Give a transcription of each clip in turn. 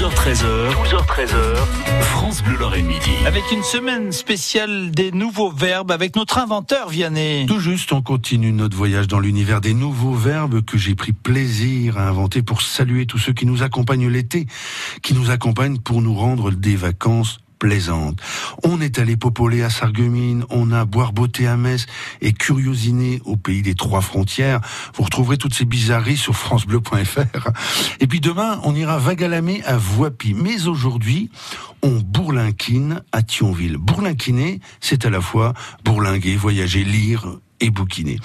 12h13h, 12h13h, France Bleu Lorraine Midi. Avec une semaine spéciale des nouveaux verbes avec notre inventeur Vianney. Tout juste, on continue notre voyage dans l'univers des nouveaux verbes que j'ai pris plaisir à inventer pour saluer tous ceux qui nous accompagnent l'été, qui nous accompagnent pour nous rendre des vacances plaisante. On est allé popoler à Sarreguemines, on a boire beauté à Metz et curiosiné au pays des trois frontières. Vous retrouverez toutes ces bizarreries sur francebleu.fr. Et puis demain, on ira vagalamé à Voipy. Mais aujourd'hui, on bourlinquine à Thionville. Bourlinquiner, c'est à la fois bourlinguer, voyager, lire, et bouquiner.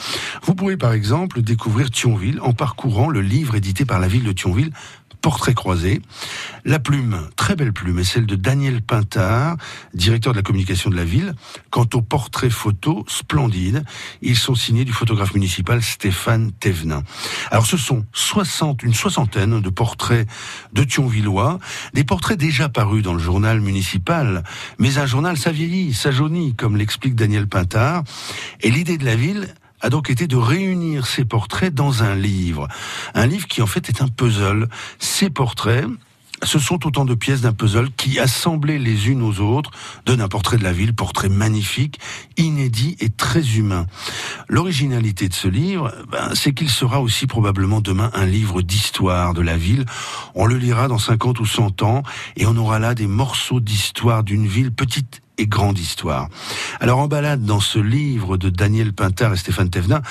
Vous pouvez par exemple découvrir Thionville en parcourant le livre édité par la ville de Thionville portrait croisé. La plume, très belle plume, est celle de Daniel Pintard, directeur de la communication de la ville. Quant aux portraits photos, splendides, ils sont signés du photographe municipal Stéphane Thévenin. Alors ce sont 60, une soixantaine de portraits de Thionvillois, des portraits déjà parus dans le journal municipal, mais un journal ça vieillit, ça jaunit, comme l'explique Daniel Pintard. Et l'idée de la ville, a donc été de réunir ces portraits dans un livre. Un livre qui en fait est un puzzle. Ces portraits, ce sont autant de pièces d'un puzzle qui, assemblées les unes aux autres, donnent un portrait de la ville, portrait magnifique, inédit et très humain. L'originalité de ce livre, ben, c'est qu'il sera aussi probablement demain un livre d'histoire de la ville. On le lira dans 50 ou 100 ans et on aura là des morceaux d'histoire d'une ville petite et grande histoire. Alors en balade dans ce livre de Daniel Pintard et Stéphane Thévenin,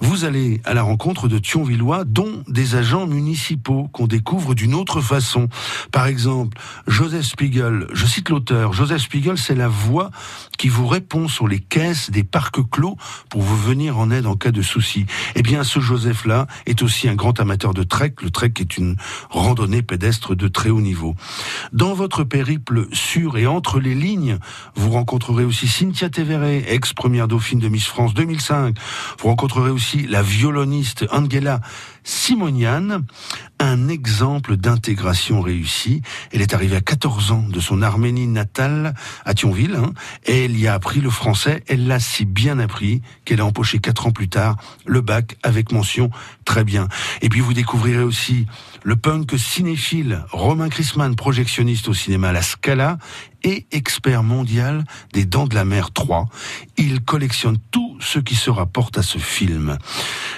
vous allez à la rencontre de Thionvillois, dont des agents municipaux qu'on découvre d'une autre façon. Par exemple, Joseph Spiegel, je cite l'auteur, Joseph Spiegel, c'est la voix qui vous répond sur les caisses des parcs clos pour vous venir en aide en cas de souci. Eh bien, ce Joseph-là est aussi un grand amateur de trek. Le trek est une randonnée pédestre de très haut niveau. Dans votre périple sur et entre les lignes, vous rencontrerez aussi Cynthia Tévéré, ex-première dauphine de Miss France 2005. Vous rencontrerez aussi la violoniste Angela Simonian, un exemple d'intégration réussie. Elle est arrivée à 14 ans de son Arménie natale à Thionville, hein, et elle y a appris le français. Elle l'a si bien appris qu'elle a empoché quatre ans plus tard le bac avec mention très bien. Et puis vous découvrirez aussi le punk cinéphile Romain Chrisman, projectionniste au cinéma La Scala et expert mondial des Dents de la Mer 3. Il collectionne tout ce qui se rapporte à ce film.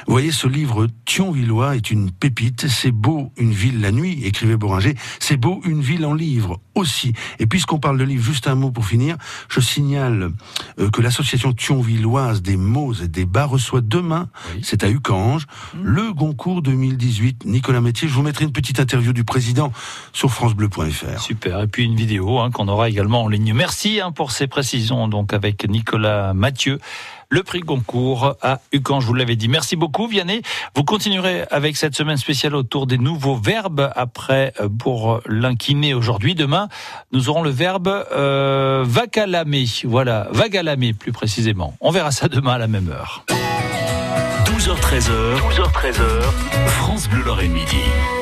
Vous voyez, ce livre Thionvillois est une pépite. C'est beau une ville la nuit, écrivait Boringer. C'est beau une ville en livre aussi. Et puisqu'on parle de livre, juste un mot pour finir. Je signale euh, que l'association Thionvilloise des mots et des bas reçoit demain, c'est à Ucange, mmh. le Goncourt 2018. Nicolas Métier, je vous mettrai une petite interview du président sur francebleu.fr. Super. Et puis une vidéo hein, qu'on aura également en ligne. Merci hein, pour ces précisions donc avec Nicolas Mathieu le prix Goncourt à Ucan, je vous l'avais dit. Merci beaucoup Vianney. Vous continuerez avec cette semaine spéciale autour des nouveaux verbes après euh, pour l'inquiné aujourd'hui. Demain, nous aurons le verbe euh. Voilà, vagalamer plus précisément. On verra ça demain à la même heure. 12h13h, 12h13h, France Bleu Lorraine Midi.